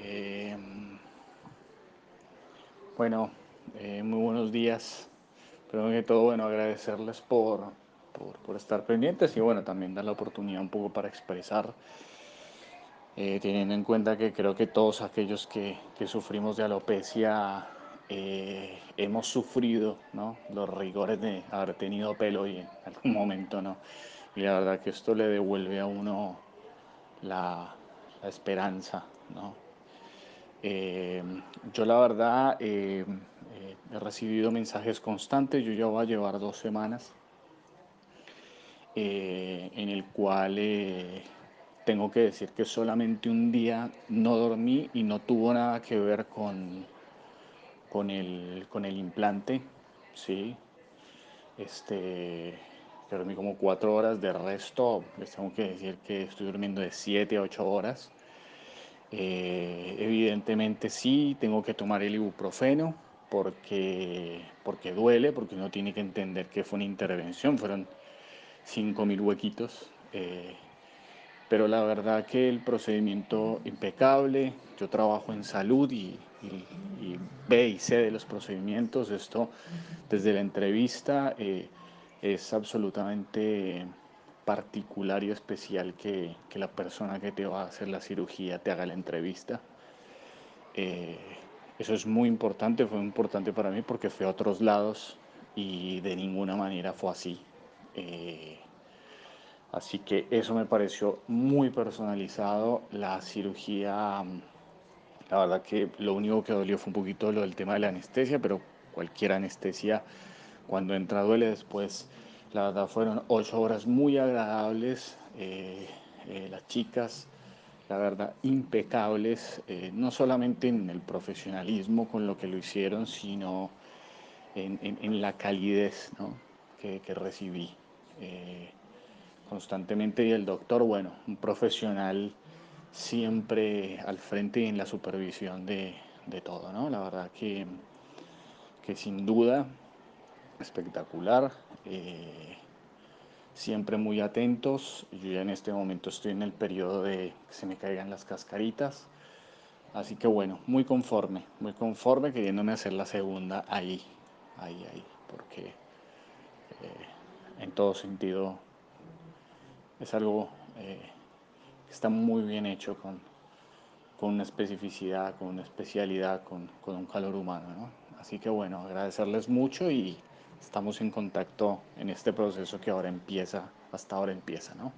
Eh, bueno, eh, muy buenos días. Primero que todo, bueno, agradecerles por, por, estar pendientes y bueno, también dar la oportunidad un poco para expresar, eh, teniendo en cuenta que creo que todos aquellos que, que sufrimos de alopecia hemos sufrido ¿no? los rigores de haber tenido pelo y en algún momento, ¿no? Y la verdad que esto le devuelve a uno la, la esperanza, ¿no? Eh, yo la verdad eh, eh, he recibido mensajes constantes, yo ya voy a llevar dos semanas en el cual tengo que decir que solamente un día no dormí y no tuvo nada que ver con, con, el, con el implante, ¿sí? Este, dormí como cuatro horas, de resto les tengo que decir que estoy durmiendo de siete a ocho horas. Eh, evidentemente sí, tengo que tomar el ibuprofeno porque, porque duele, porque uno tiene que entender que fue una intervención, fueron 5.000 huequitos. Eh, pero la verdad que el procedimiento impecable, yo trabajo en salud y, ve y sé de los procedimientos, esto desde la entrevista eh, es absolutamente particular y especial que, que, la persona que te va a hacer la cirugía te haga la entrevista. Eh, eso es muy importante, fue importante para mí porque fui a otros lados y de ninguna manera fue así. Eh, así que eso me pareció muy personalizado. La cirugía, la verdad que lo único que dolió fue un poquito lo del tema de la anestesia, pero cualquier anestesia cuando entra duele después la verdad fueron ocho horas muy agradables. Eh, eh, las chicas, la verdad, impecables, eh, no solamente en el profesionalismo con lo que lo hicieron, sino en, la calidez que, recibí constantemente. Y el doctor, bueno, un profesional siempre al frente y en la supervisión de, todo, ¿no? La verdad que, que sin duda espectacular. Eh, siempre muy atentos. Yo ya en este momento estoy en el periodo de que se me caigan las cascaritas. Así que bueno, muy conforme, muy conforme queriéndome hacer la segunda ahí, ahí, ahí, porque eh, en todo sentido es algo eh, que está muy bien hecho con, con una especificidad, con una especialidad, con, con un calor humano. Así que bueno, agradecerles mucho y estamos en contacto en este proceso que ahora empieza, hasta ahora empieza, ¿no?